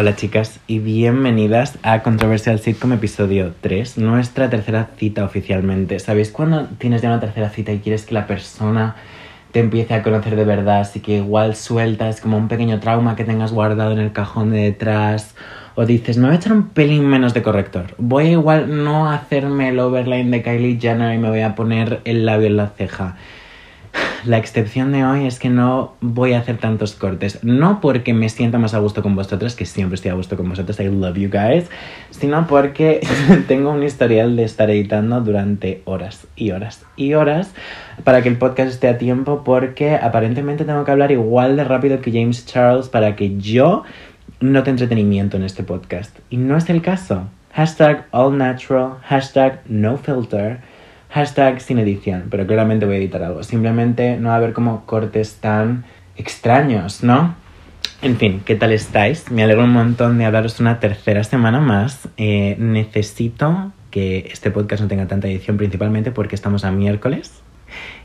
Hola chicas y bienvenidas a Controversial Sitcom episodio 3, nuestra tercera cita oficialmente. ¿Sabéis cuando tienes ya una tercera cita y quieres que la persona te empiece a conocer de verdad? Así que igual sueltas como un pequeño trauma que tengas guardado en el cajón de detrás o dices, me voy a echar un pelín menos de corrector. Voy a igual no hacerme el overline de Kylie Jenner y me voy a poner el labio en la ceja. La excepción de hoy es que no voy a hacer tantos cortes. No porque me sienta más a gusto con vosotras, que siempre estoy a gusto con vosotras, I love you guys, sino porque tengo un historial de estar editando durante horas y horas y horas para que el podcast esté a tiempo, porque aparentemente tengo que hablar igual de rápido que James Charles para que yo note entretenimiento en este podcast. Y no es el caso. Hashtag all natural, hashtag no filter Hashtag sin edición, pero claramente voy a editar algo. Simplemente no va a haber como cortes tan extraños, ¿no? En fin, ¿qué tal estáis? Me alegro un montón de hablaros una tercera semana más. Eh, necesito que este podcast no tenga tanta edición, principalmente porque estamos a miércoles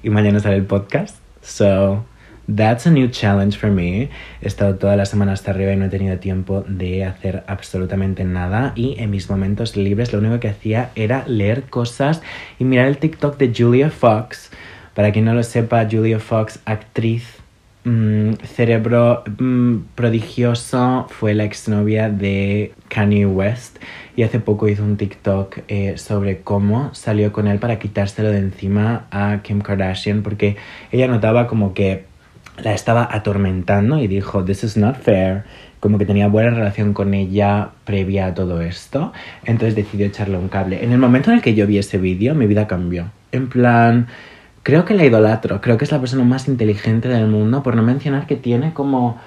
y mañana sale el podcast. So, That's a new challenge for me. He estado toda la semana hasta arriba y no he tenido tiempo de hacer absolutamente nada. Y en mis momentos libres lo único que hacía era leer cosas y mirar el TikTok de Julia Fox. Para quien no lo sepa, Julia Fox, actriz, mmm, cerebro mmm, prodigioso, fue la exnovia de Kanye West. Y hace poco hizo un TikTok eh, sobre cómo salió con él para quitárselo de encima a Kim Kardashian. Porque ella notaba como que la estaba atormentando y dijo, this is not fair, como que tenía buena relación con ella previa a todo esto, entonces decidió echarle un cable. En el momento en el que yo vi ese vídeo, mi vida cambió. En plan, creo que la idolatro, creo que es la persona más inteligente del mundo, por no mencionar que tiene como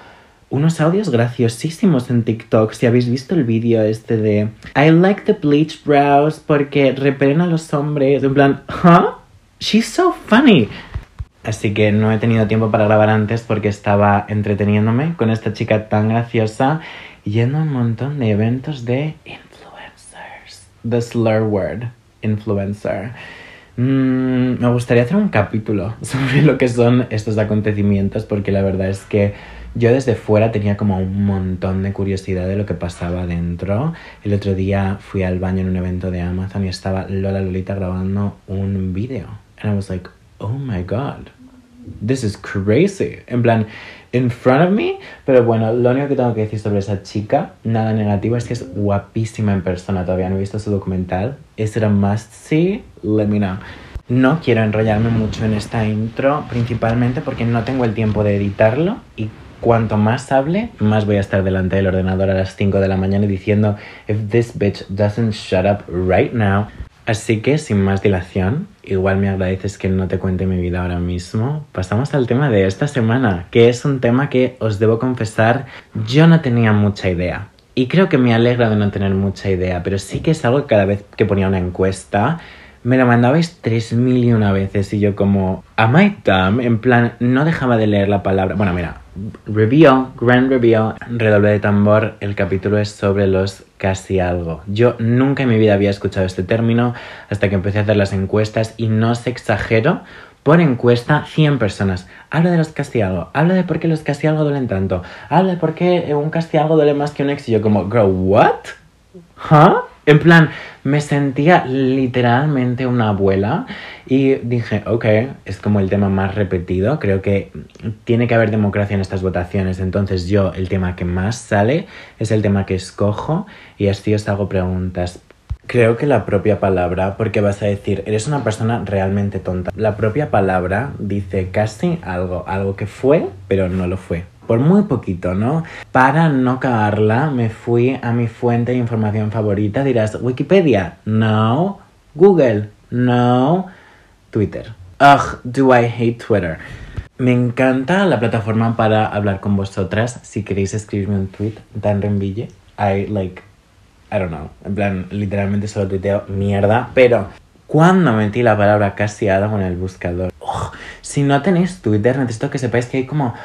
unos audios graciosísimos en TikTok. Si habéis visto el vídeo este de I like the bleach brows porque repelen a los hombres, en plan, huh? She's so funny. Así que no he tenido tiempo para grabar antes porque estaba entreteniéndome con esta chica tan graciosa yendo a un montón de eventos de influencers. The slur word, influencer. Mm, me gustaría hacer un capítulo sobre lo que son estos acontecimientos porque la verdad es que yo desde fuera tenía como un montón de curiosidad de lo que pasaba dentro. El otro día fui al baño en un evento de Amazon y estaba Lola Lolita grabando un vídeo. And I was like, oh my god, this is crazy. En plan, in front of me. Pero bueno, lo único que tengo que decir sobre esa chica, nada negativo, es que es guapísima en persona. Todavía no he visto su documental. ¿Es it a must see? Let me know. No quiero enrollarme mucho en esta intro, principalmente porque no tengo el tiempo de editarlo y cuanto más hable, más voy a estar delante del ordenador a las 5 de la mañana diciendo, if this bitch doesn't shut up right now, Así que, sin más dilación, igual me agradeces que no te cuente mi vida ahora mismo. Pasamos al tema de esta semana, que es un tema que os debo confesar, yo no tenía mucha idea. Y creo que me alegra de no tener mucha idea, pero sí que es algo que cada vez que ponía una encuesta, me la mandabais tres mil y una veces y yo como, am I dumb? En plan, no dejaba de leer la palabra. Bueno, mira, reveal, grand reveal, redoble de tambor, el capítulo es sobre los casi algo. Yo nunca en mi vida había escuchado este término hasta que empecé a hacer las encuestas y no se exagero, por encuesta 100 personas. Habla de los casi algo, habla de por qué los casi algo duelen tanto, habla de por qué un casi algo duele más que un ex y yo como, girl, what? ¿Huh? En plan, me sentía literalmente una abuela y dije, ok, es como el tema más repetido, creo que tiene que haber democracia en estas votaciones, entonces yo el tema que más sale es el tema que escojo y así os hago preguntas. Creo que la propia palabra, porque vas a decir, eres una persona realmente tonta. La propia palabra dice casi algo, algo que fue, pero no lo fue por muy poquito, ¿no? Para no cagarla, me fui a mi fuente de información favorita. Dirás, Wikipedia, no. Google, no. Twitter. Ugh, do I hate Twitter. Me encanta la plataforma para hablar con vosotras. Si queréis escribirme un tweet, Dan Renville. I like, I don't know. En plan, literalmente solo tuiteo mierda. Pero cuando metí la palabra casiada con el buscador, si no tenéis Twitter, necesito que sepáis que hay como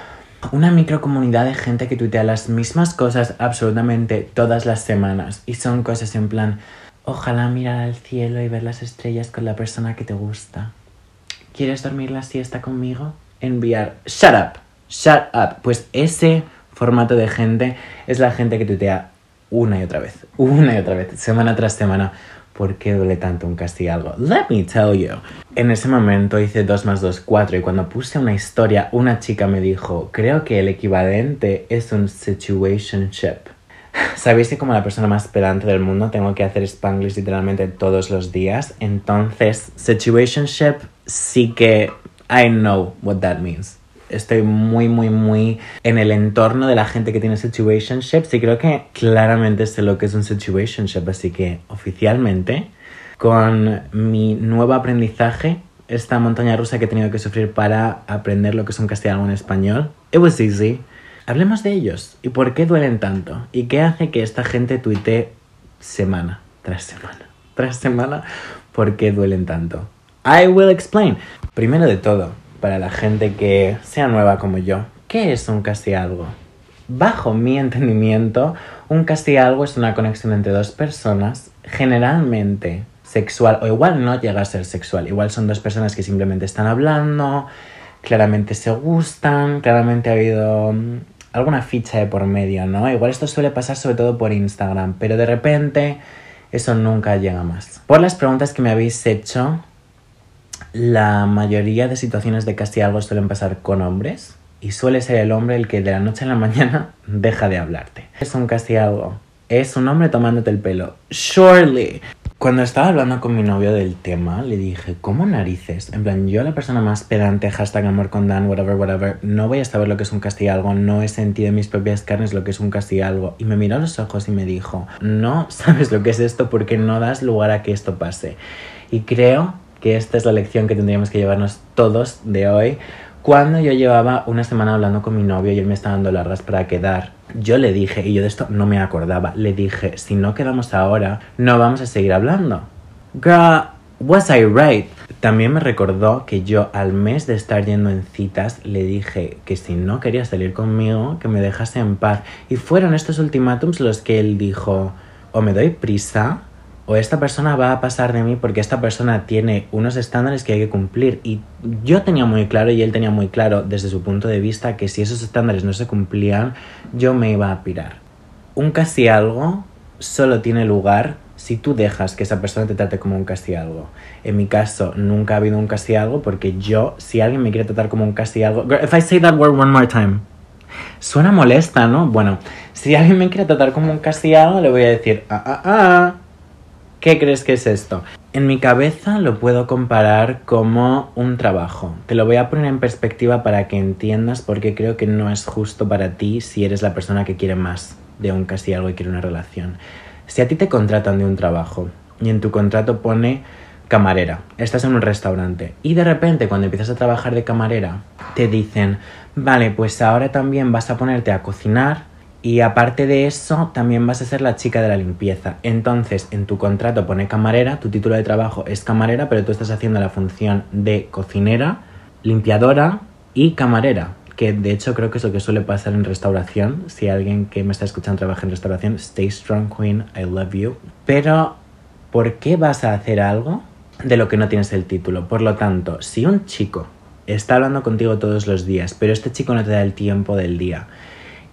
una microcomunidad de gente que tuitea las mismas cosas absolutamente todas las semanas. Y son cosas en plan, ojalá mirar al cielo y ver las estrellas con la persona que te gusta. ¿Quieres dormir la siesta conmigo? Enviar, shut up, shut up. Pues ese formato de gente es la gente que tuitea una y otra vez, una y otra vez, semana tras semana. ¿Por qué duele tanto un castigo? Let me tell you. En ese momento hice 2 más 2, 4 y cuando puse una historia, una chica me dijo, creo que el equivalente es un situationship. Sabéis que como la persona más pedante del mundo tengo que hacer spanglish literalmente todos los días. Entonces, situationship sí que I know what that means estoy muy, muy, muy en el entorno de la gente que tiene situationships y creo que claramente sé lo que es un situationship, así que oficialmente con mi nuevo aprendizaje, esta montaña rusa que he tenido que sufrir para aprender lo que es un castellano en español, it was easy. Hablemos de ellos y por qué duelen tanto y qué hace que esta gente tuite semana tras semana tras semana por qué duelen tanto. I will explain. Primero de todo, para la gente que sea nueva como yo, ¿qué es un casi algo? Bajo mi entendimiento, un casi algo es una conexión entre dos personas, generalmente sexual, o igual no llega a ser sexual, igual son dos personas que simplemente están hablando, claramente se gustan, claramente ha habido mm, alguna ficha de por medio, ¿no? Igual esto suele pasar sobre todo por Instagram, pero de repente eso nunca llega más. Por las preguntas que me habéis hecho, la mayoría de situaciones de castigo suelen pasar con hombres y suele ser el hombre el que de la noche a la mañana deja de hablarte. Es un castigo. Es un hombre tomándote el pelo. Surely. Cuando estaba hablando con mi novio del tema, le dije, ¿cómo narices? En plan, yo la persona más pedante, hashtag amor con Dan, whatever, whatever, no voy a saber lo que es un castigo, no he sentido en mis propias carnes lo que es un castigo. Y me miró a los ojos y me dijo, no sabes lo que es esto porque no das lugar a que esto pase. Y creo que esta es la lección que tendríamos que llevarnos todos de hoy. Cuando yo llevaba una semana hablando con mi novio y él me estaba dando largas para quedar, yo le dije, y yo de esto no me acordaba, le dije, si no quedamos ahora, no vamos a seguir hablando. Girl, was I right? También me recordó que yo al mes de estar yendo en citas le dije que si no quería salir conmigo, que me dejase en paz. Y fueron estos ultimátums los que él dijo, o me doy prisa o esta persona va a pasar de mí porque esta persona tiene unos estándares que hay que cumplir. Y yo tenía muy claro y él tenía muy claro desde su punto de vista que si esos estándares no se cumplían, yo me iba a pirar. Un casi algo solo tiene lugar si tú dejas que esa persona te trate como un casi algo. En mi caso, nunca ha habido un casi algo porque yo, si alguien me quiere tratar como un casi algo... If I say that word one more time. Suena molesta, ¿no? Bueno, si alguien me quiere tratar como un casi algo, le voy a decir, ah, ah, ah ¿Qué crees que es esto? En mi cabeza lo puedo comparar como un trabajo. Te lo voy a poner en perspectiva para que entiendas porque creo que no es justo para ti si eres la persona que quiere más de un casi algo y quiere una relación. Si a ti te contratan de un trabajo y en tu contrato pone camarera, estás en un restaurante y de repente cuando empiezas a trabajar de camarera te dicen, vale, pues ahora también vas a ponerte a cocinar y aparte de eso, también vas a ser la chica de la limpieza. Entonces, en tu contrato pone camarera, tu título de trabajo es camarera, pero tú estás haciendo la función de cocinera, limpiadora y camarera. Que de hecho creo que es lo que suele pasar en restauración. Si alguien que me está escuchando trabaja en restauración, stay strong, queen, I love you. Pero, ¿por qué vas a hacer algo de lo que no tienes el título? Por lo tanto, si un chico está hablando contigo todos los días, pero este chico no te da el tiempo del día,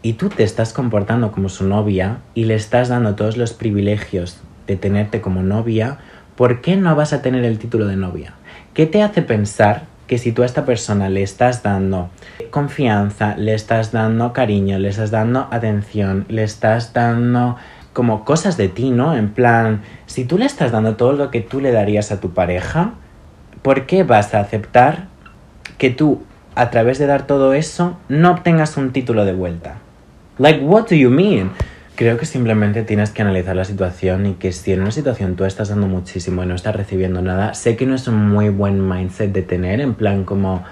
y tú te estás comportando como su novia y le estás dando todos los privilegios de tenerte como novia, ¿por qué no vas a tener el título de novia? ¿Qué te hace pensar que si tú a esta persona le estás dando confianza, le estás dando cariño, le estás dando atención, le estás dando como cosas de ti, ¿no? En plan, si tú le estás dando todo lo que tú le darías a tu pareja, ¿por qué vas a aceptar que tú, a través de dar todo eso, no obtengas un título de vuelta? Like, what do you mean? Creo que simplemente tienes que analizar la situación y que si en una situación tú estás dando muchísimo y no estás recibiendo nada, sé que no es un muy buen mindset de tener, en plan como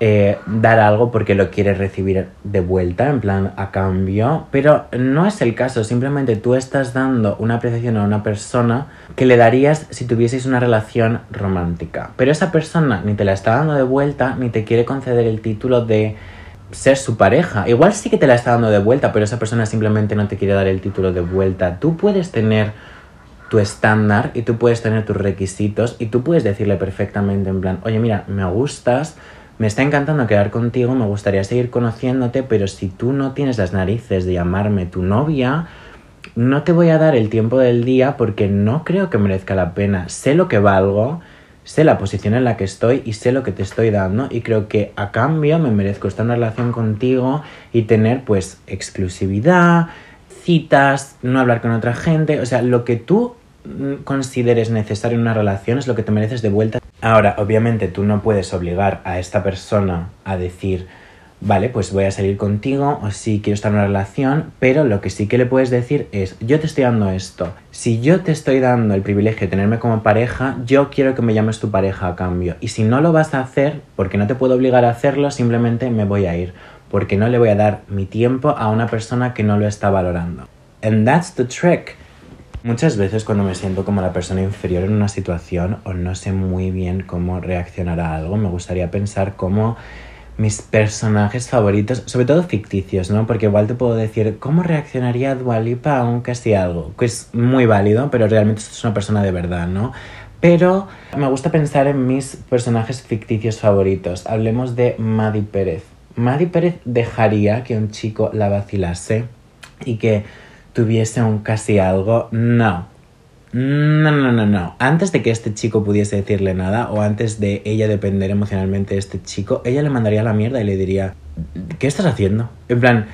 eh, dar algo porque lo quieres recibir de vuelta, en plan a cambio, pero no es el caso, simplemente tú estás dando una apreciación a una persona que le darías si tuvieseis una relación romántica, pero esa persona ni te la está dando de vuelta ni te quiere conceder el título de ser su pareja. Igual sí que te la está dando de vuelta, pero esa persona simplemente no te quiere dar el título de vuelta. Tú puedes tener tu estándar y tú puedes tener tus requisitos y tú puedes decirle perfectamente en plan, oye mira, me gustas, me está encantando quedar contigo, me gustaría seguir conociéndote, pero si tú no tienes las narices de llamarme tu novia, no te voy a dar el tiempo del día porque no creo que merezca la pena. Sé lo que valgo, sé la posición en la que estoy y sé lo que te estoy dando y creo que a cambio me merezco estar en una relación contigo y tener pues exclusividad, citas, no hablar con otra gente, o sea, lo que tú mm, consideres necesario en una relación es lo que te mereces de vuelta. Ahora, obviamente tú no puedes obligar a esta persona a decir, vale, pues voy a salir contigo o sí quiero estar en una relación, pero lo que sí que le puedes decir es, yo te estoy dando esto. Si yo te estoy dando el privilegio de tenerme como pareja, yo quiero que me llames tu pareja a cambio. Y si no lo vas a hacer, porque no te puedo obligar a hacerlo, simplemente me voy a ir. Porque no le voy a dar mi tiempo a una persona que no lo está valorando. And that's the trick. Muchas veces cuando me siento como la persona inferior en una situación o no sé muy bien cómo reaccionar a algo, me gustaría pensar cómo mis personajes favoritos, sobre todo ficticios, ¿no? Porque igual te puedo decir, ¿cómo reaccionaría Dualipa a un casi algo? Que es muy válido, pero realmente es una persona de verdad, ¿no? Pero me gusta pensar en mis personajes ficticios favoritos. Hablemos de Maddie Pérez. Maddie Pérez dejaría que un chico la vacilase y que tuviese un casi algo. No, no, no, no, no. Antes de que este chico pudiese decirle nada o antes de ella depender emocionalmente de este chico, ella le mandaría la mierda y le diría, ¿qué estás haciendo? En plan,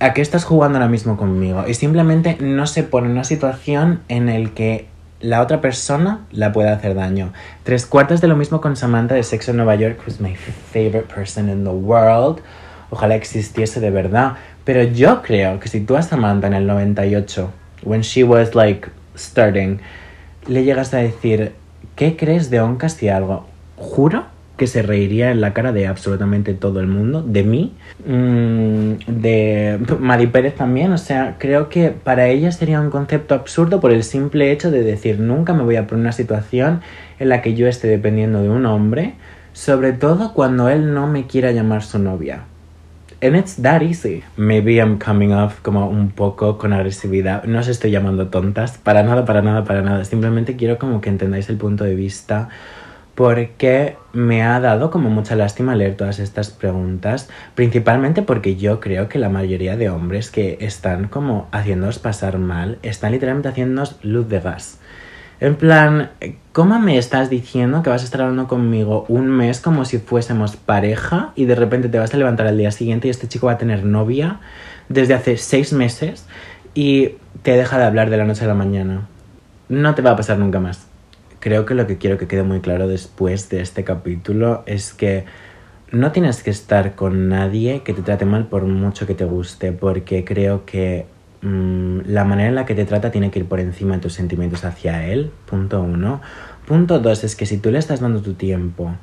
¿a qué estás jugando ahora mismo conmigo? Y simplemente no se pone en una situación en el que la otra persona la pueda hacer daño. Tres cuartos de lo mismo con Samantha de Sexo en Nueva York, who's my favorite person in the world. Ojalá existiese de verdad. Pero yo creo que si tú a Samantha en el 98, when she was like starting, le llegas a decir, ¿qué crees de Oncas y algo? Juro que se reiría en la cara de absolutamente todo el mundo, de mí, mm, de Madi Pérez también, o sea, creo que para ella sería un concepto absurdo por el simple hecho de decir nunca me voy a poner una situación en la que yo esté dependiendo de un hombre, sobre todo cuando él no me quiera llamar su novia. And it's that easy. Maybe I'm coming off como un poco con agresividad. No os estoy llamando tontas. Para nada, para nada, para nada. Simplemente quiero como que entendáis el punto de vista. Porque me ha dado como mucha lástima leer todas estas preguntas. Principalmente porque yo creo que la mayoría de hombres que están como haciéndoos pasar mal están literalmente haciéndoos luz de gas. En plan, ¿cómo me estás diciendo que vas a estar hablando conmigo un mes como si fuésemos pareja y de repente te vas a levantar al día siguiente y este chico va a tener novia desde hace seis meses y te deja de hablar de la noche a la mañana? No te va a pasar nunca más. Creo que lo que quiero que quede muy claro después de este capítulo es que no tienes que estar con nadie que te trate mal por mucho que te guste, porque creo que Mm, la manera en la que te trata tiene que ir por encima de tus sentimientos hacia él, punto uno. Punto dos es que si tú le estás dando tu tiempo,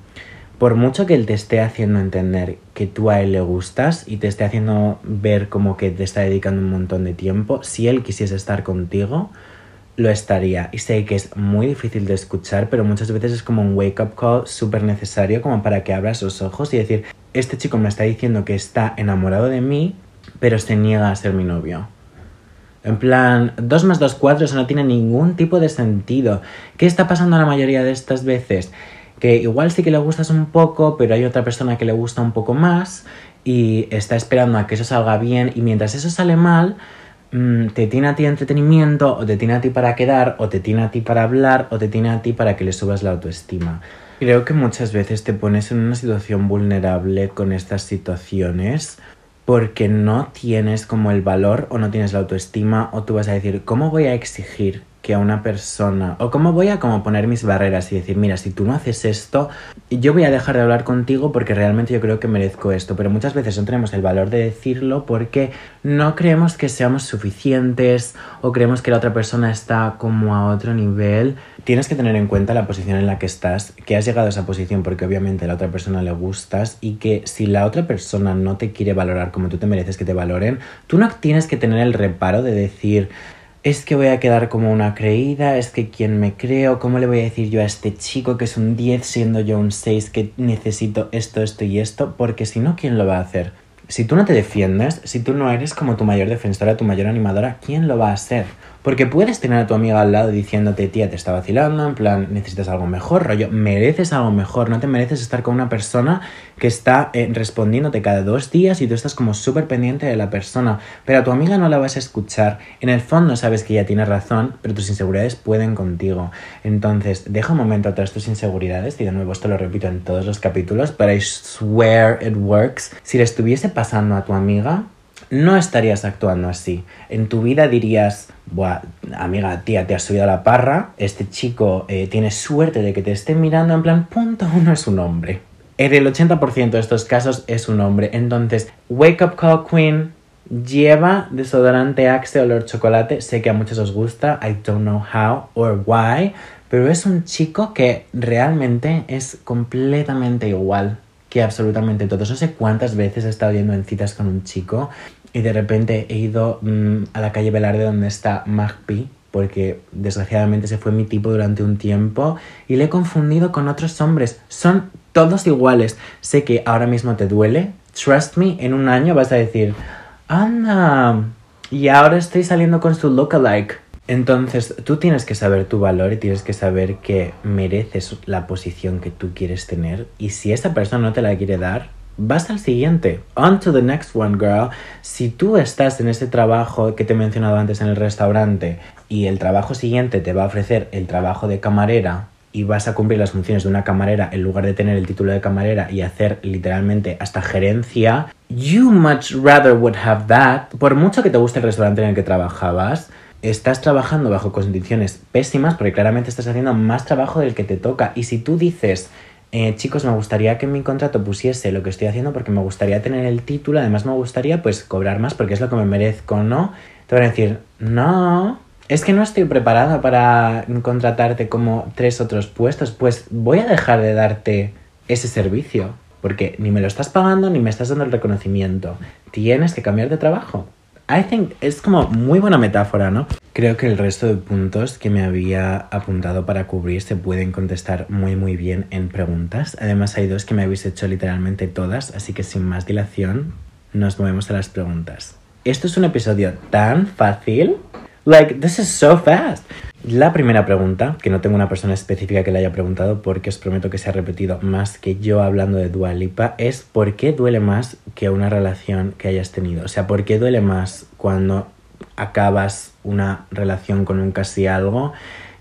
por mucho que él te esté haciendo entender que tú a él le gustas y te esté haciendo ver como que te está dedicando un montón de tiempo, si él quisiese estar contigo, lo estaría. Y sé que es muy difícil de escuchar, pero muchas veces es como un wake-up call súper necesario como para que abras los ojos y decir, este chico me está diciendo que está enamorado de mí, pero se niega a ser mi novio. En plan, 2 más 2, 4, eso no tiene ningún tipo de sentido. ¿Qué está pasando la mayoría de estas veces? Que igual sí que le gustas un poco, pero hay otra persona que le gusta un poco más y está esperando a que eso salga bien y mientras eso sale mal, mm, te tiene a ti entretenimiento o te tiene a ti para quedar o te tiene a ti para hablar o te tiene a ti para que le subas la autoestima. Creo que muchas veces te pones en una situación vulnerable con estas situaciones porque no tienes como el valor o no tienes la autoestima o tú vas a decir, ¿cómo voy a exigir que a una persona o cómo voy a como poner mis barreras y decir, mira, si tú no haces esto, yo voy a dejar de hablar contigo porque realmente yo creo que merezco esto, pero muchas veces no tenemos el valor de decirlo porque no creemos que seamos suficientes o creemos que la otra persona está como a otro nivel. Tienes que tener en cuenta la posición en la que estás, que has llegado a esa posición porque obviamente a la otra persona le gustas y que si la otra persona no te quiere valorar como tú te mereces que te valoren, tú no tienes que tener el reparo de decir, es que voy a quedar como una creída, es que quién me creo, cómo le voy a decir yo a este chico que es un 10 siendo yo un 6 que necesito esto, esto y esto, porque si no, ¿quién lo va a hacer? Si tú no te defiendes, si tú no eres como tu mayor defensora, tu mayor animadora, ¿quién lo va a hacer? Porque puedes tener a tu amiga al lado diciéndote, tía, te está vacilando, en plan, necesitas algo mejor, rollo, mereces algo mejor, no te mereces estar con una persona que está eh, respondiéndote cada dos días y tú estás como súper pendiente de la persona, pero a tu amiga no la vas a escuchar. En el fondo sabes que ella tiene razón, pero tus inseguridades pueden contigo. Entonces, deja un momento atrás tus inseguridades y de nuevo esto lo repito en todos los capítulos, but I swear it works. Si le estuviese pasando a tu amiga, no estarías actuando así. En tu vida dirías, Buah, amiga, tía, te has subido a la parra, este chico eh, tiene suerte de que te esté mirando, en plan, punto uno es un hombre. En el 80% de estos casos es un hombre. Entonces, Wake Up Call Queen lleva desodorante Axe olor chocolate. Sé que a muchos os gusta, I don't know how or why, pero es un chico que realmente es completamente igual que absolutamente todos. No sé cuántas veces he estado yendo en citas con un chico y de repente he ido mm, a la calle Velarde donde está Magpie porque desgraciadamente se fue mi tipo durante un tiempo y le he confundido con otros hombres. Son todos iguales. Sé que ahora mismo te duele. Trust me, en un año vas a decir, anda, y ahora estoy saliendo con su lookalike. Entonces, tú tienes que saber tu valor y tienes que saber que mereces la posición que tú quieres tener. Y si esa persona no te la quiere dar, vas al siguiente. On to the next one, girl. Si tú estás en ese trabajo que te he mencionado antes en el restaurante y el trabajo siguiente te va a ofrecer el trabajo de camarera y vas a cumplir las funciones de una camarera en lugar de tener el título de camarera y hacer literalmente hasta gerencia, you much rather would have that. Por mucho que te guste el restaurante en el que trabajabas, estás trabajando bajo condiciones pésimas porque claramente estás haciendo más trabajo del que te toca. Y si tú dices, eh, chicos, me gustaría que en mi contrato pusiese lo que estoy haciendo porque me gustaría tener el título, además me gustaría pues cobrar más porque es lo que me merezco, ¿no? Te van a decir, no, es que no estoy preparada para contratarte como tres otros puestos, pues voy a dejar de darte ese servicio, porque ni me lo estás pagando ni me estás dando el reconocimiento. Tienes que cambiar de trabajo. I think es como muy buena metáfora, ¿no? Creo que el resto de puntos que me había apuntado para cubrir se pueden contestar muy muy bien en preguntas. Además hay dos que me habéis hecho literalmente todas, así que sin más dilación nos movemos a las preguntas. Esto es un episodio tan fácil Like, this is so fast. La primera pregunta, que no tengo una persona específica que le haya preguntado porque os prometo que se ha repetido más que yo hablando de Dua Lipa, es ¿por qué duele más que una relación que hayas tenido? O sea, ¿por qué duele más cuando acabas una relación con un casi algo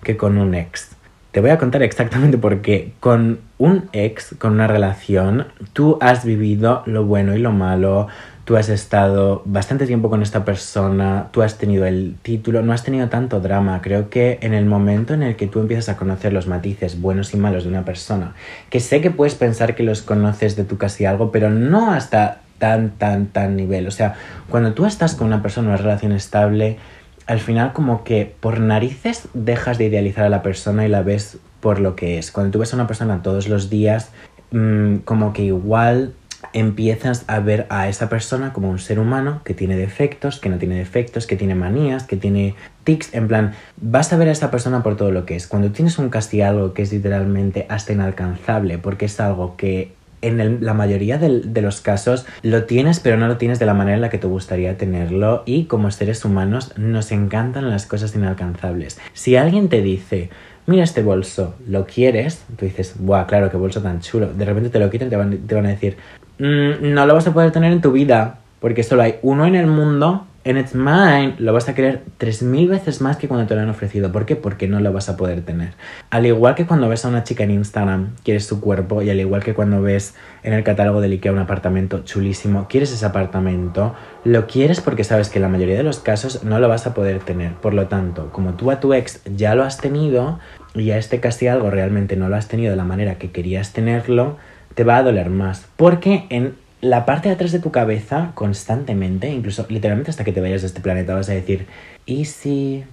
que con un ex? Te voy a contar exactamente por qué. Con un ex, con una relación, tú has vivido lo bueno y lo malo, tú has estado bastante tiempo con esta persona, tú has tenido el título, no has tenido tanto drama. Creo que en el momento en el que tú empiezas a conocer los matices buenos y malos de una persona, que sé que puedes pensar que los conoces de tu casi algo, pero no hasta tan, tan, tan nivel. O sea, cuando tú estás con una persona en una relación estable, al final como que por narices dejas de idealizar a la persona y la ves por lo que es. Cuando tú ves a una persona todos los días, mmm, como que igual empiezas a ver a esa persona como un ser humano que tiene defectos, que no tiene defectos, que tiene manías, que tiene tics, en plan, vas a ver a esa persona por todo lo que es. Cuando tienes un castigo que es literalmente hasta inalcanzable, porque es algo que en la mayoría de, de, los casos lo tienes, pero no lo tienes de la manera en la que te gustaría tenerlo. Y como seres humanos nos encantan las cosas inalcanzables. Si alguien te dice, mira este bolso, ¿lo quieres? Tú dices, ¡buah, claro, qué bolso tan chulo! De repente te lo quitan y te van, te van a decir, Mm, no lo vas a poder tener en tu vida, porque solo hay uno en el mundo, en It's Mine, lo vas a querer 3.000 veces más que cuando te lo han ofrecido. ¿Por qué? Porque no lo vas a poder tener. Al igual que cuando ves a una chica en Instagram, quieres su cuerpo, y al igual que cuando ves en el catálogo del IKEA un apartamento chulísimo, quieres ese apartamento, lo quieres porque sabes que en la mayoría de los casos no lo vas a poder tener. Por lo tanto, como tú a tu ex ya lo has tenido, y a este casi algo realmente no lo has tenido de la manera que querías tenerlo, te va a doler más. Porque en la parte de atrás de tu cabeza, constantemente, incluso literalmente hasta que te vayas de este planeta, vas a decir, ¿y si?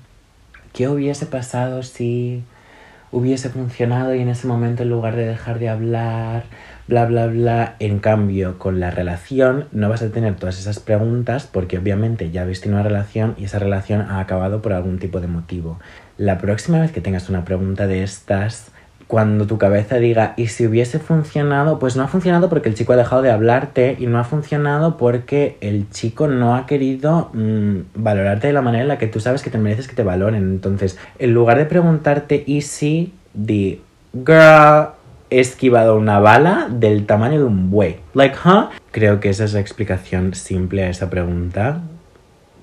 ¿Qué hubiese pasado si hubiese funcionado y en ese momento en lugar de dejar de hablar, bla, bla, bla? En cambio, con la relación no vas a tener todas esas preguntas porque obviamente ya habéis tenido una relación y esa relación ha acabado por algún tipo de motivo. La próxima vez que tengas una pregunta de estas, cuando tu cabeza diga, y si hubiese funcionado, pues no ha funcionado porque el chico ha dejado de hablarte y no ha funcionado porque el chico no ha querido mm, valorarte de la manera en la que tú sabes que te mereces que te valoren. Entonces, en lugar de preguntarte, ¿y si? Di, girl, he esquivado una bala del tamaño de un buey. Like, huh? Creo que esa es la explicación simple a esa pregunta.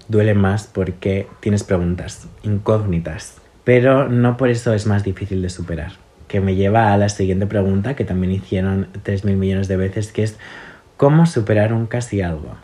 Duele más porque tienes preguntas incógnitas, pero no por eso es más difícil de superar que me lleva a la siguiente pregunta que también hicieron 3.000 millones de veces, que es ¿cómo superar un casi algo?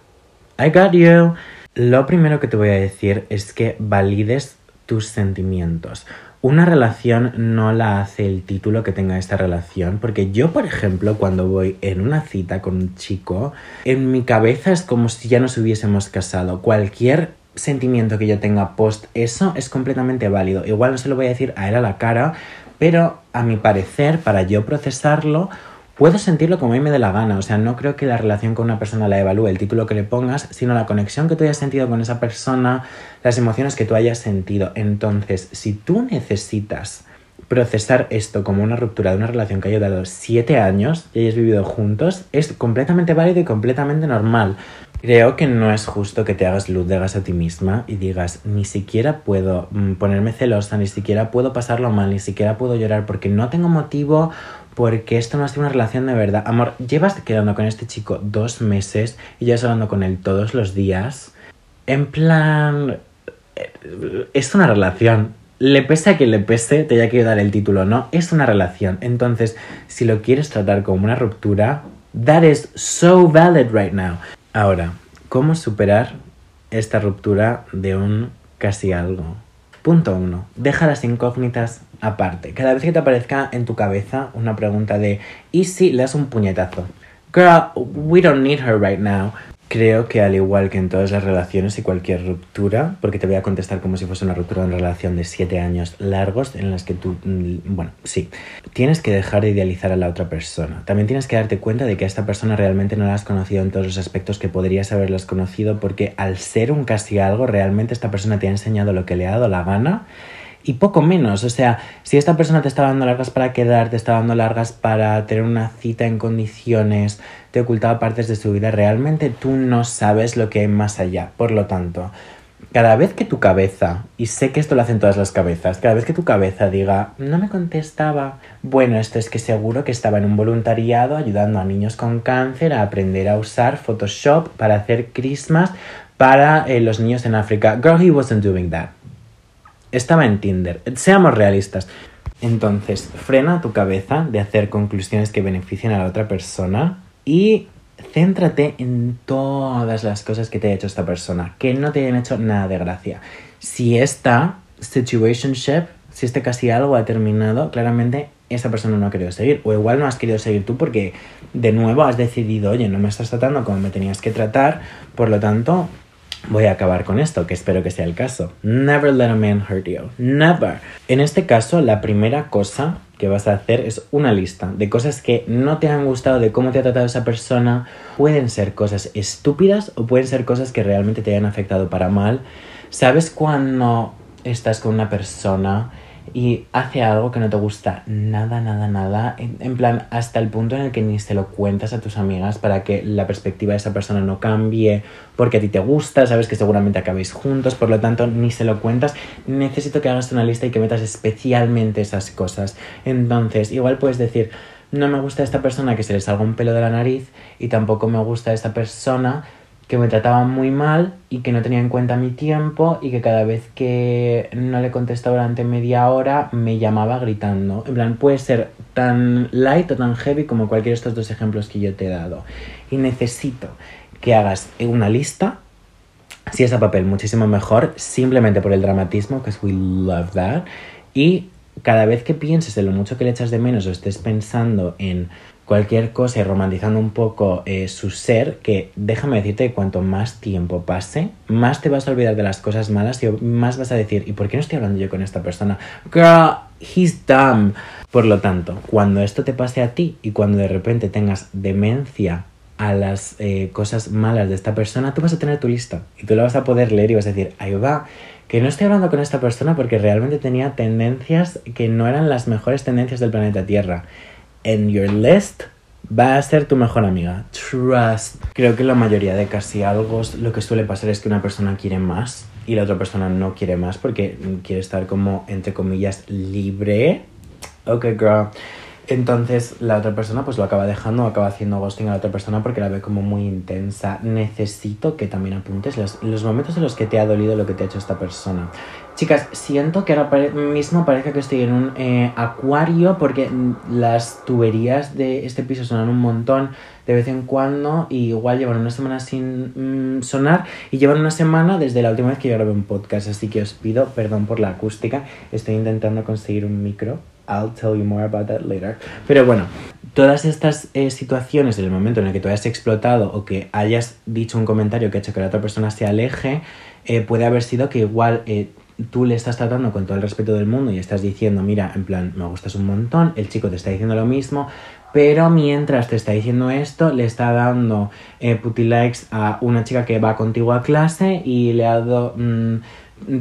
I got you. Lo primero que te voy a decir es que valides tus sentimientos. Una relación no la hace el título que tenga esta relación, porque yo, por ejemplo, cuando voy en una cita con un chico, en mi cabeza es como si ya nos hubiésemos casado. Cualquier sentimiento que yo tenga post eso es completamente válido. Igual no se lo voy a decir a él a la cara, pero a mi parecer, para yo procesarlo, puedo sentirlo como a mí me dé la gana. O sea, no creo que la relación con una persona la evalúe el título que le pongas, sino la conexión que tú hayas sentido con esa persona, las emociones que tú hayas sentido. Entonces, si tú necesitas procesar esto como una ruptura de una relación que haya dado siete años y hayas vivido juntos, es completamente válido y completamente normal. Creo que no es justo que te hagas luz de gas a ti misma y digas, ni siquiera puedo mm, ponerme celosa, ni siquiera puedo pasarlo mal, ni siquiera puedo llorar porque no tengo motivo, porque esto no ha sido una relación de verdad. Amor, llevas quedando con este chico dos meses y ya hablando con él todos los días. En plan... Eh, es una relación. Le pese a que le pese, te haya que dar el título, ¿no? Es una relación. Entonces, si lo quieres tratar como una ruptura, that is so valid right now. Ahora, ¿cómo superar esta ruptura de un casi algo? Punto uno, deja las incógnitas aparte. Cada vez que te aparezca en tu cabeza una pregunta de ¿y si le das un puñetazo? Girl, we don't need her right now. Creo que al igual que en todas las relaciones y cualquier ruptura, porque te voy a contestar como si fuese una ruptura de una relación de siete años largos en las que tú, mm, bueno, sí, tienes que dejar de idealizar a la otra persona. También tienes que darte cuenta de que a esta persona realmente no la has conocido en todos los aspectos que podrías haberlas conocido, porque al ser un casi algo, realmente esta persona te ha enseñado lo que le ha dado la gana y poco menos. O sea, si esta persona te está dando largas para quedar, te está dando largas para tener una cita en condiciones, te ocultaba partes de su vida, realmente tú no sabes lo que hay más allá. Por lo tanto, cada vez que tu cabeza, y sé que esto lo hacen todas las cabezas, cada vez que tu cabeza diga, no me contestaba, bueno, esto es que seguro que estaba en un voluntariado ayudando a niños con cáncer a aprender a usar Photoshop para hacer Christmas para eh, los niños en África. Girl, he wasn't doing that estaba en Tinder. Seamos realistas. Entonces, frena tu cabeza de hacer conclusiones que beneficien a la otra persona y céntrate en todas las cosas que te ha hecho esta persona, que no te hayan hecho nada de gracia. Si esta situationship, si este casi algo ha terminado, claramente esa persona no ha querido seguir. O igual no has querido seguir tú porque de nuevo has decidido, oye, no me estás tratando como me tenías que tratar, por lo tanto, voy a acabar con esto, que espero que sea el caso. Never let a man hurt you. Never. En este caso, la primera cosa que vas a hacer es una lista de cosas que no te han gustado, de cómo te ha tratado esa persona. Pueden ser cosas estúpidas o pueden ser cosas que realmente te hayan afectado para mal. ¿Sabes cuando estás con una persona y hace algo que no te gusta nada, nada, nada, en, plan hasta el punto en el que ni se lo cuentas a tus amigas para que la perspectiva de esa persona no cambie, porque a ti te gusta, sabes que seguramente acabéis juntos, por lo tanto ni se lo cuentas, necesito que hagas una lista y que metas especialmente esas cosas. Entonces, igual puedes decir, no me gusta esta persona que se le salga un pelo de la nariz y tampoco me gusta esta persona que me trataba muy mal y que no tenía en cuenta mi tiempo y que cada vez que no le contestaba durante media hora me llamaba gritando. En plan, puede ser tan light o tan heavy como cualquiera de estos dos ejemplos que yo te he dado. Y necesito que hagas una lista. Si es a papel, muchísimo mejor, simplemente por el dramatismo, que we love that. Y cada vez que pienses en lo mucho que le echas de menos o estés pensando en cualquier cosa y romantizando un poco eh, su ser, que déjame decirte que cuanto más tiempo pase, más te vas a olvidar de las cosas malas y más vas a decir, ¿y por qué no estoy hablando yo con esta persona? Girl, he's dumb. Por lo tanto, cuando esto te pase a ti y cuando de repente tengas demencia a las eh, cosas malas de esta persona, tú vas a tener tu lista y tú la vas a poder leer y vas a decir, ahí va, que no estoy hablando con esta persona porque realmente tenía tendencias que no eran las mejores tendencias del planeta Tierra. En your list va a ser tu mejor amiga. Trust. Creo que la mayoría de casi algo lo que suele pasar es que una persona quiere más y la otra persona no quiere más porque quiere estar como, entre comillas, libre. Ok, girl. Entonces la otra persona pues lo acaba dejando, acaba haciendo ghosting a la otra persona porque la ve como muy intensa. Necesito que también apuntes los, los momentos en los que te ha dolido lo que te ha hecho esta persona. Chicas, siento que ahora mismo parece que estoy en un eh, acuario porque las tuberías de este piso sonan un montón de vez en cuando y igual llevan una semana sin mm, sonar y llevan una semana desde la última vez que yo grabé un podcast, así que os pido perdón por la acústica, estoy intentando conseguir un micro I'll tell you more about that later. Pero bueno, todas estas eh, situaciones, en el momento en el que tú hayas explotado o que hayas dicho un comentario que ha hecho que la otra persona se aleje, eh, puede haber sido que igual tú le estás tratando con todo el respeto del mundo y estás diciendo, mira, en plan, me gustas un montón, el chico te está diciendo lo mismo, pero mientras te está diciendo esto, le está dando eh, puti likes a una chica que va contigo a clase y le ha dado... Mm,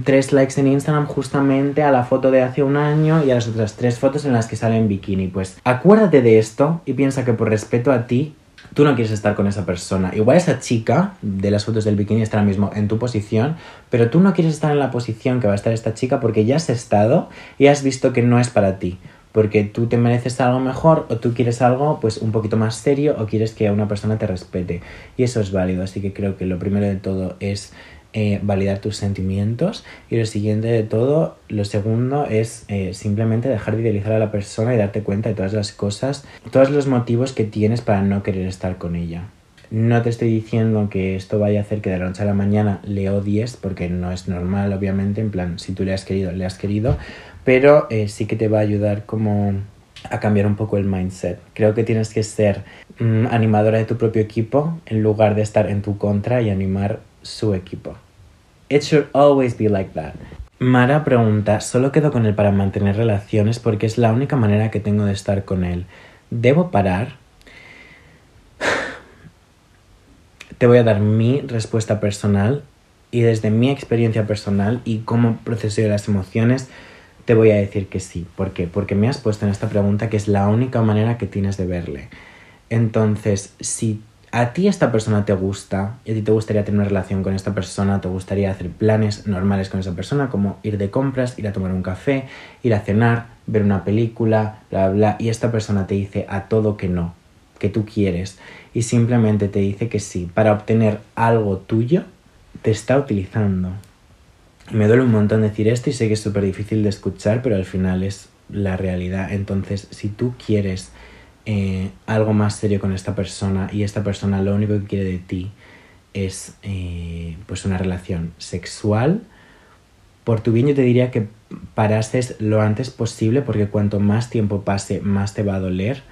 tres likes en Instagram justamente a la foto de hace un año y a las otras tres fotos en las que sale en bikini. Pues acuérdate de esto y piensa que por respeto a ti, tú no quieres estar con esa persona. Igual esa chica de las fotos del bikini está ahora mismo en tu posición, pero tú no quieres estar en la posición que va a estar esta chica porque ya has estado y has visto que no es para ti. Porque tú te mereces algo mejor o tú quieres algo pues un poquito más serio o quieres que una persona te respete. Y eso es válido, así que creo que lo primero de todo es eh, validar tus sentimientos y lo siguiente de todo, lo segundo es eh, simplemente dejar de idealizar a la persona y darte cuenta de todas las cosas, todos los motivos que tienes para no querer estar con ella. No te estoy diciendo que esto vaya a hacer que de la noche a la mañana le odies, porque no es normal, obviamente, en plan, si tú le has querido, le has querido, pero eh, sí que te va a ayudar como a cambiar un poco el mindset. Creo que tienes que ser mm, animadora de tu propio equipo en lugar de estar en tu contra y animar su equipo. It should always be like that. Mara pregunta, solo quedo con él para mantener relaciones porque es la única manera que tengo de estar con él. ¿Debo parar? Te voy a dar mi respuesta personal y desde mi experiencia personal y cómo proceso las emociones, te voy a decir que sí. ¿Por qué? Porque me has puesto en esta pregunta que es la única manera que tienes de verle. Entonces, si a ti esta persona te gusta y a ti te gustaría tener una relación con esta persona, te gustaría hacer planes normales con esa persona, como ir de compras, ir a tomar un café, ir a cenar, ver una película, bla, bla, y esta persona te dice a todo que no, que tú quieres, y simplemente te dice que sí, para obtener algo tuyo, te está utilizando. Me duele un montón decir esto y sé que es súper difícil de escuchar, pero al final es la realidad. Entonces, si tú quieres eh, algo más serio con esta persona y esta persona lo único que quiere de ti es eh, pues una relación sexual, por tu bien yo te diría que parases lo antes posible porque cuanto más tiempo pase más te va a doler.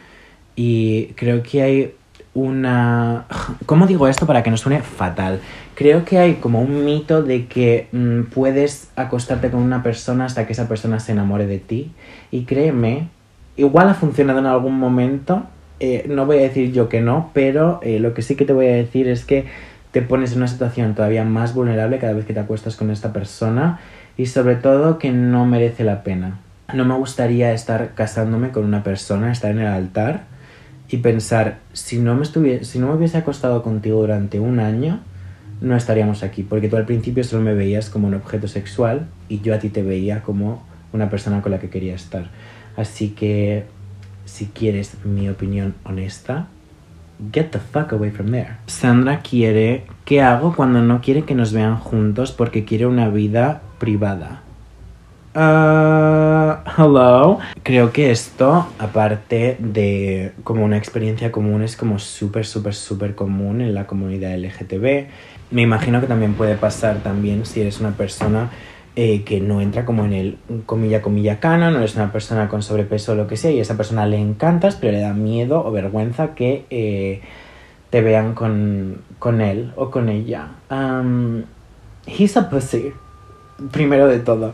Y creo que hay una... ¿Cómo digo esto para que no suene fatal? Creo que hay como un mito de que mm, puedes acostarte con una persona hasta que esa persona se enamore de ti. Y créeme igual ha funcionado en algún momento, eh, no voy a decir yo que no, pero eh, lo que sí que te voy a decir es que te pones en una situación todavía más vulnerable cada vez que te acuestas con esta persona y sobre todo que no merece la pena. No me gustaría estar casándome con una persona, estar en el altar y pensar, si no me, si no me hubiese acostado contigo durante un año, no estaríamos aquí, porque tú al principio solo me veías como un objeto sexual y yo a ti te veía como una persona con la que quería estar. Así que si quieres mi opinión honesta, get the fuck away from there. Sandra quiere, ¿qué hago cuando no quiere que nos vean juntos porque quiere una vida privada? Uh, hello. Creo que esto, aparte de como una experiencia común, es como súper, súper, súper común en la comunidad LGTB. Me imagino que también puede pasar también si eres una persona eh, que no entra como en el comilla comilla cana, no eres una persona con sobrepeso o lo que sea, y a esa persona le encantas, pero le da miedo o vergüenza que eh, te vean con, con, él o con ella. Um, he's a pussy, primero de todo.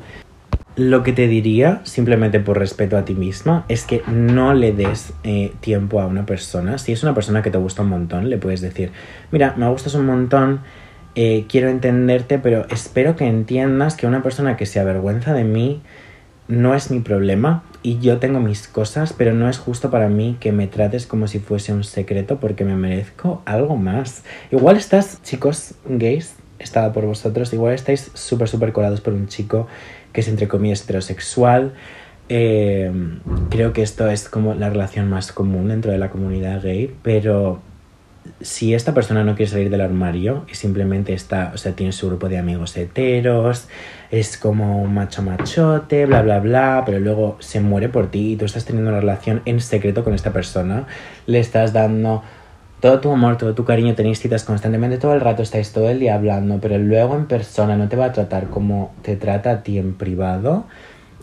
Lo que te diría, simplemente por respeto a ti misma, es que no le des eh, tiempo a una persona. Si es una persona que te gusta un montón, le puedes decir, mira, me gustas un montón, eh, quiero entenderte, pero espero que entiendas que una persona que se avergüenza de mí no es mi problema y yo tengo mis cosas, pero no es justo para mí que me trates como si fuese un secreto porque me merezco algo más. Igual estás, chicos gays, estaba por vosotros, igual estáis súper, súper colados por un chico que es entre comillas heterosexual. Eh, creo que esto es como la relación más común dentro de la comunidad gay, pero si esta persona no quiere salir del armario y simplemente está, o sea, tiene su grupo de amigos heteros, es como un macho machote, bla, bla, bla, pero luego se muere por ti y tú estás teniendo una relación en secreto con esta persona, le estás dando todo tu amor, todo tu cariño, tenéis citas constantemente todo el rato, estáis todo el día hablando, pero luego en persona no te va a tratar como te trata a ti en privado,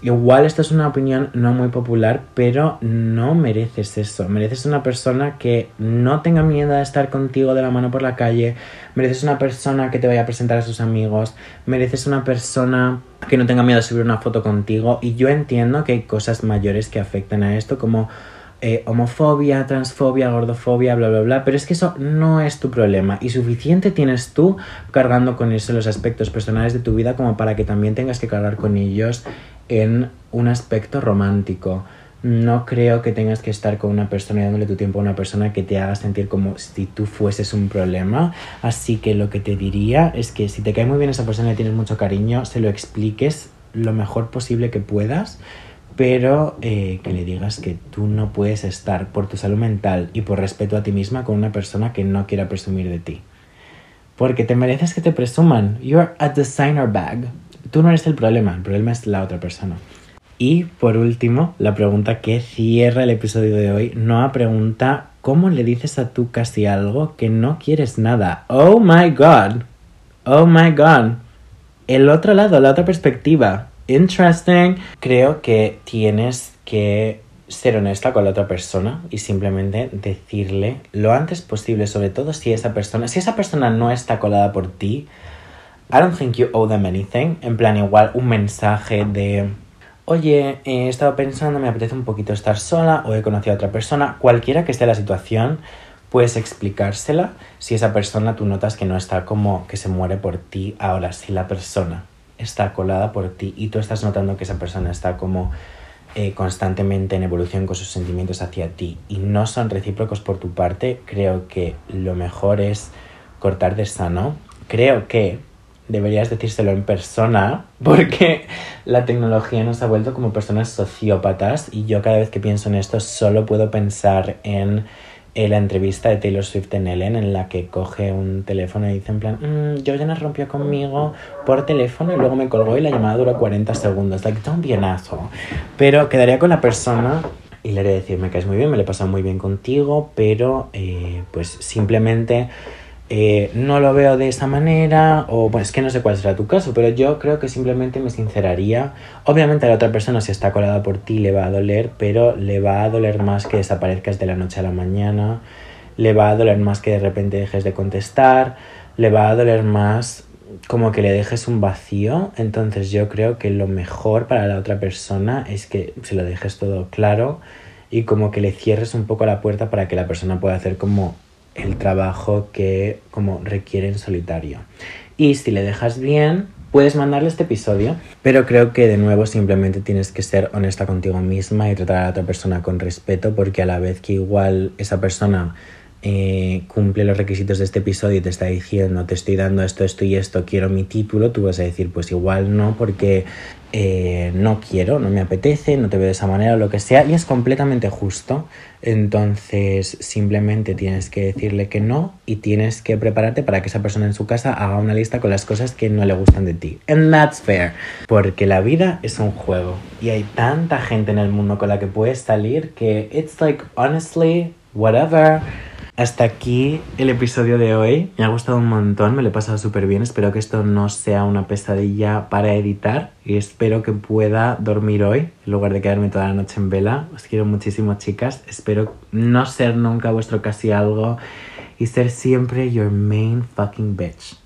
Igual esto es una opinión no muy popular, pero no mereces eso. Mereces una persona que no tenga miedo a estar contigo de la mano por la calle. Mereces una persona que te vaya a presentar a sus amigos. Mereces una persona que no tenga miedo a subir una foto contigo. Y yo entiendo que hay cosas mayores que afectan a esto, como eh, homofobia, transfobia, gordofobia, bla, bla, bla, pero es que eso no es tu problema y suficiente tienes tú cargando con eso los aspectos personales de tu vida como para que también tengas que cargar con ellos en un aspecto romántico. No creo que tengas que estar con una persona y dándole tu tiempo a una persona que te haga sentir como si tú fueses un problema. Así que lo que te diría es que si te cae muy bien esa persona y tienes mucho cariño, se lo expliques lo mejor posible que puedas pero eh, que le digas que tú no puedes estar por tu salud mental y por respeto a ti misma con una persona que no quiera presumir de ti. Porque te mereces que te presuman. You're a designer bag. Tú no eres el problema, el problema es la otra persona. Y por último, la pregunta que cierra el episodio de hoy, Noah pregunta, ¿cómo le dices a tú casi algo que no quieres nada? Oh my god. Oh my god. El otro lado, la otra perspectiva interesting. Creo que tienes que ser honesta con la otra persona y simplemente decirle lo antes posible, sobre todo si esa persona, si esa persona no está colada por ti, I don't think you owe them anything. En plan, igual un mensaje de, oye, he estado pensando, me apetece un poquito estar sola o he conocido a otra persona, cualquiera que esté la situación, puedes explicársela si esa persona tú notas que no está como que se muere por ti. Ahora, si la persona está colada por ti y tú estás notando que esa persona está como eh, constantemente en evolución con sus sentimientos hacia ti y no son recíprocos por tu parte, creo que lo mejor es cortar de sano. Creo que deberías decírselo en persona porque la tecnología nos ha vuelto como personas sociópatas y yo cada vez que pienso en esto solo puedo pensar en la entrevista de Taylor Swift en Ellen en la que coge un teléfono y dice en plan, mmm, Georgiana rompió conmigo por teléfono y luego me colgó y la llamada duró 40 segundos. Like, don't be Pero quedaría con la persona y le haría decir, me caes muy bien, me lo he pasado muy bien contigo, pero eh, pues simplemente eh, no lo veo de esa manera, o bueno, es que no sé cuál será tu caso, pero yo creo que simplemente me sinceraría. Obviamente a la otra persona, si está colada por ti, le va a doler, pero le va a doler más que desaparezcas de la noche a la mañana, le va a doler más que de repente dejes de contestar, le va a doler más como que le dejes un vacío. Entonces yo creo que lo mejor para la otra persona es que se lo dejes todo claro y como que le cierres un poco la puerta para que la persona pueda hacer como el trabajo que como requiere en solitario. Y si le dejas bien, puedes mandarle este episodio, pero creo que de nuevo simplemente tienes que ser honesta contigo misma y tratar a otra persona con respeto, porque a la vez que igual esa persona eh, cumple los requisitos de este episodio y te está diciendo te estoy dando esto, esto y esto, quiero mi título, tú vas a decir pues igual no porque eh, no quiero, no me apetece, no te veo de esa manera o lo que sea y es completamente justo. Entonces simplemente tienes que decirle que no y tienes que prepararte para que esa persona en su casa haga una lista con las cosas que no le gustan de ti. And that's fair, porque la vida es un juego y hay tanta gente en el mundo con la que puedes salir que it's like honestly whatever. Hasta aquí el episodio de hoy. Me ha gustado un montón, me lo he pasado súper bien. Espero que esto no sea una pesadilla para editar y espero que pueda dormir hoy en lugar de quedarme toda la noche en vela. Os quiero muchísimo, chicas. Espero no ser nunca vuestro casi algo y ser siempre your main fucking bitch.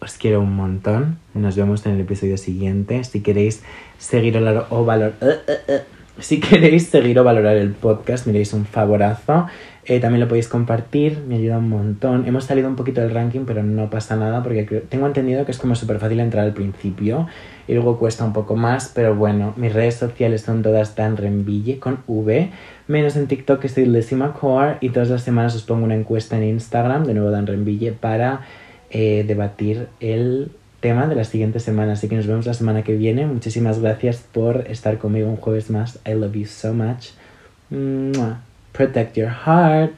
Os quiero un montón. Nos vemos en el episodio siguiente. Si queréis seguir o, valor... Uh, uh, uh. Si queréis seguir o valorar el podcast, miréis un favorazo Eh, también lo podéis compartir, me ayuda un montón. Hemos salido un poquito del ranking, pero no pasa nada porque tengo entendido que es como súper fácil entrar al principio y luego cuesta un poco más, pero bueno, mis redes sociales son todas Dan Renville con V, menos en TikTok que soy Lizzie McCord y todas las semanas os pongo una encuesta en Instagram, de nuevo Dan Renville, para eh, debatir el tema de la siguiente semana. Así que nos vemos la semana que viene. Muchísimas gracias por estar conmigo un jueves más. I love you so much. Protect your heart.